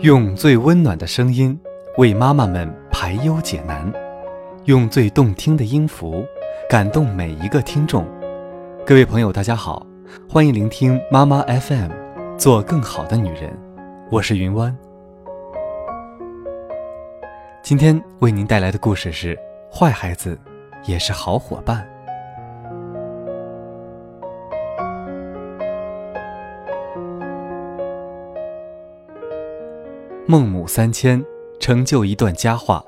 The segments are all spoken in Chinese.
用最温暖的声音为妈妈们排忧解难，用最动听的音符感动每一个听众。各位朋友，大家好，欢迎聆听妈妈 FM，做更好的女人。我是云湾。今天为您带来的故事是：坏孩子也是好伙伴。孟母三迁，成就一段佳话。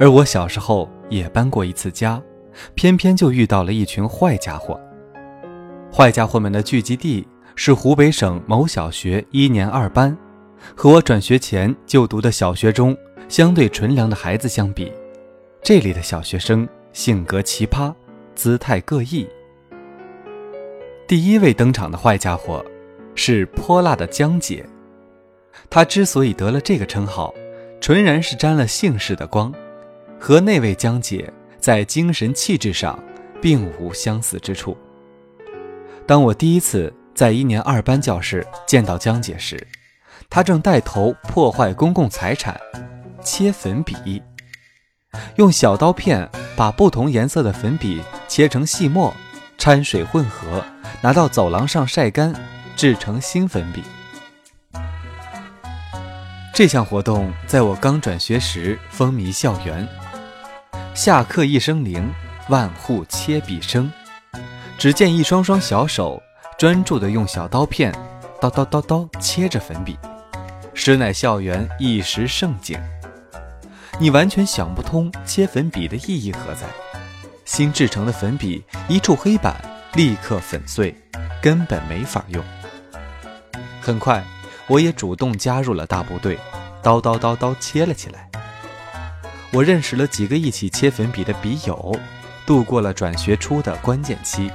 而我小时候也搬过一次家，偏偏就遇到了一群坏家伙。坏家伙们的聚集地是湖北省某小学一年二班，和我转学前就读的小学中相对纯良的孩子相比，这里的小学生性格奇葩，姿态各异。第一位登场的坏家伙，是泼辣的江姐。他之所以得了这个称号，纯然是沾了姓氏的光，和那位江姐在精神气质上并无相似之处。当我第一次在一年二班教室见到江姐时，她正带头破坏公共财产，切粉笔，用小刀片把不同颜色的粉笔切成细末，掺水混合，拿到走廊上晒干，制成新粉笔。这项活动在我刚转学时风靡校园。下课一声铃，万户切笔声。只见一双双小手专注地用小刀片，刀刀刀刀切着粉笔，实乃校园一时盛景。你完全想不通切粉笔的意义何在。新制成的粉笔一触黑板，立刻粉碎，根本没法用。很快。我也主动加入了大部队，刀刀刀刀切了起来。我认识了几个一起切粉笔的笔友，度过了转学初的关键期。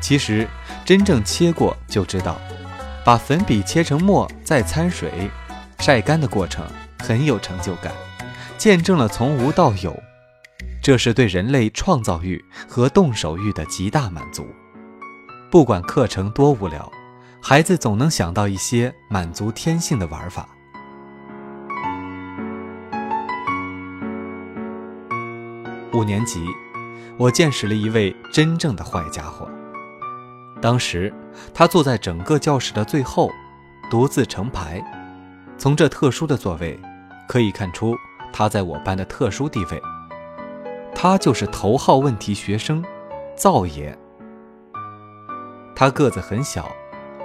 其实，真正切过就知道，把粉笔切成末再掺水，晒干的过程很有成就感，见证了从无到有，这是对人类创造欲和动手欲的极大满足。不管课程多无聊。孩子总能想到一些满足天性的玩法。五年级，我见识了一位真正的坏家伙。当时，他坐在整个教室的最后，独自成排。从这特殊的座位，可以看出他在我班的特殊地位。他就是头号问题学生，灶爷。他个子很小。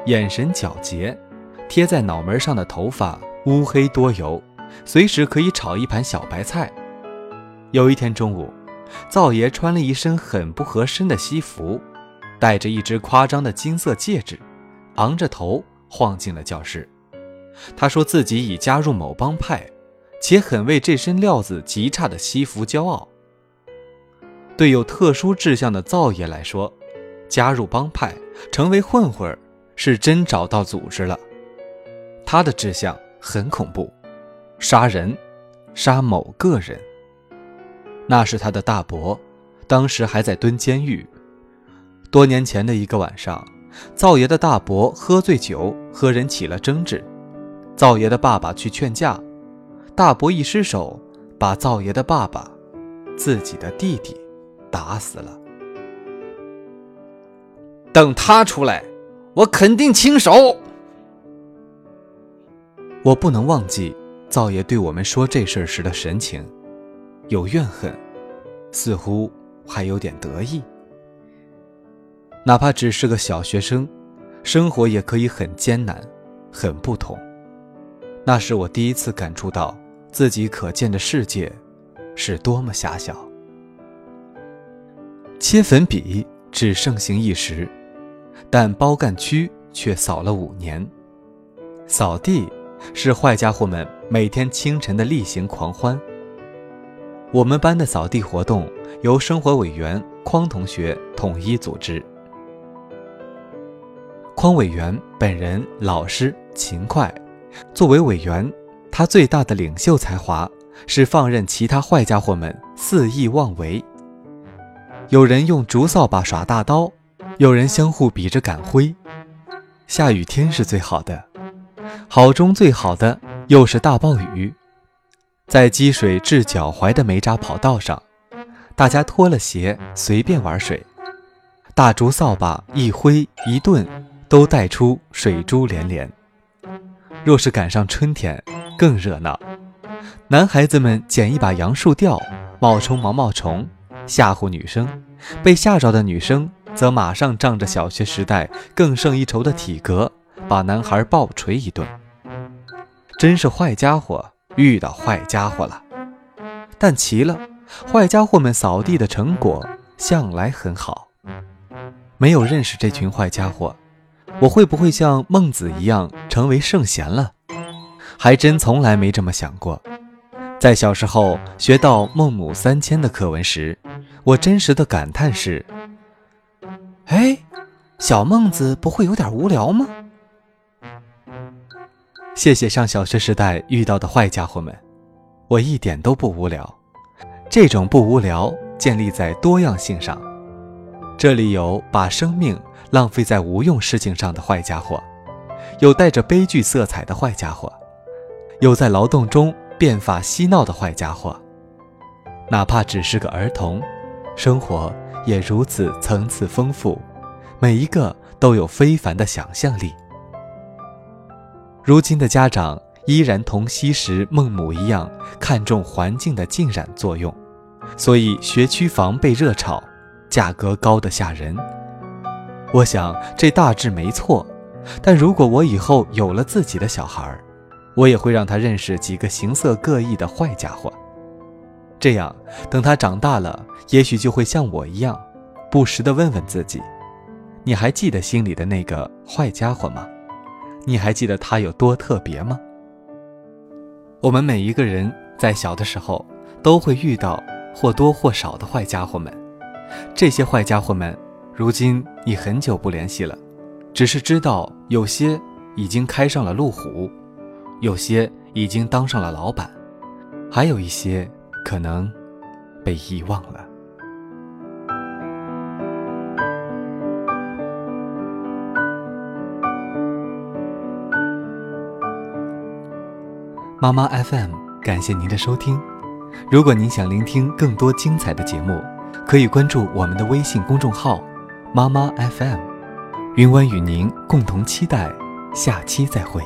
眼神皎洁，贴在脑门上的头发乌黑多油，随时可以炒一盘小白菜。有一天中午，灶爷穿了一身很不合身的西服，戴着一只夸张的金色戒指，昂着头晃进了教室。他说自己已加入某帮派，且很为这身料子极差的西服骄傲。对有特殊志向的灶爷来说，加入帮派，成为混混儿。是真找到组织了，他的志向很恐怖，杀人，杀某个人。那是他的大伯，当时还在蹲监狱。多年前的一个晚上，灶爷的大伯喝醉酒和人起了争执，灶爷的爸爸去劝架，大伯一失手，把灶爷的爸爸，自己的弟弟，打死了。等他出来。我肯定亲手。我不能忘记灶爷对我们说这事儿时的神情，有怨恨，似乎还有点得意。哪怕只是个小学生，生活也可以很艰难，很不同。那是我第一次感触到自己可见的世界是多么狭小。切粉笔只盛行一时。但包干区却扫了五年，扫地是坏家伙们每天清晨的例行狂欢。我们班的扫地活动由生活委员匡同学统一组织。匡委员本人老实勤快，作为委员，他最大的领袖才华是放任其他坏家伙们肆意妄为。有人用竹扫把耍大刀。有人相互比着赶灰，下雨天是最好的。好中最好的又是大暴雨，在积水至脚踝的煤渣跑道上，大家脱了鞋随便玩水，大竹扫把一挥一顿，都带出水珠连连。若是赶上春天，更热闹。男孩子们捡一把杨树吊，冒充毛毛虫，吓唬女生；被吓着的女生则马上仗着小学时代更胜一筹的体格，把男孩暴捶一顿。真是坏家伙遇到坏家伙了。但奇了，坏家伙们扫地的成果向来很好。没有认识这群坏家伙。我会不会像孟子一样成为圣贤了？还真从来没这么想过。在小时候学到《孟母三迁》的课文时，我真实的感叹是：哎，小孟子不会有点无聊吗？谢谢上小学时代遇到的坏家伙们，我一点都不无聊。这种不无聊建立在多样性上。这里有把生命。浪费在无用事情上的坏家伙，有带着悲剧色彩的坏家伙，有在劳动中变法嬉闹的坏家伙。哪怕只是个儿童，生活也如此层次丰富，每一个都有非凡的想象力。如今的家长依然同昔时孟母一样看重环境的浸染作用，所以学区房被热炒，价格高得吓人。我想这大致没错，但如果我以后有了自己的小孩儿我也会让他认识几个形色各异的坏家伙。这样，等他长大了，也许就会像我一样，不时地问问自己：你还记得心里的那个坏家伙吗？你还记得他有多特别吗？我们每一个人在小的时候都会遇到或多或少的坏家伙们，这些坏家伙们。如今已很久不联系了，只是知道有些已经开上了路虎，有些已经当上了老板，还有一些可能被遗忘了。妈妈 FM，感谢您的收听。如果您想聆听更多精彩的节目，可以关注我们的微信公众号。妈妈 FM，云湾与您共同期待，下期再会。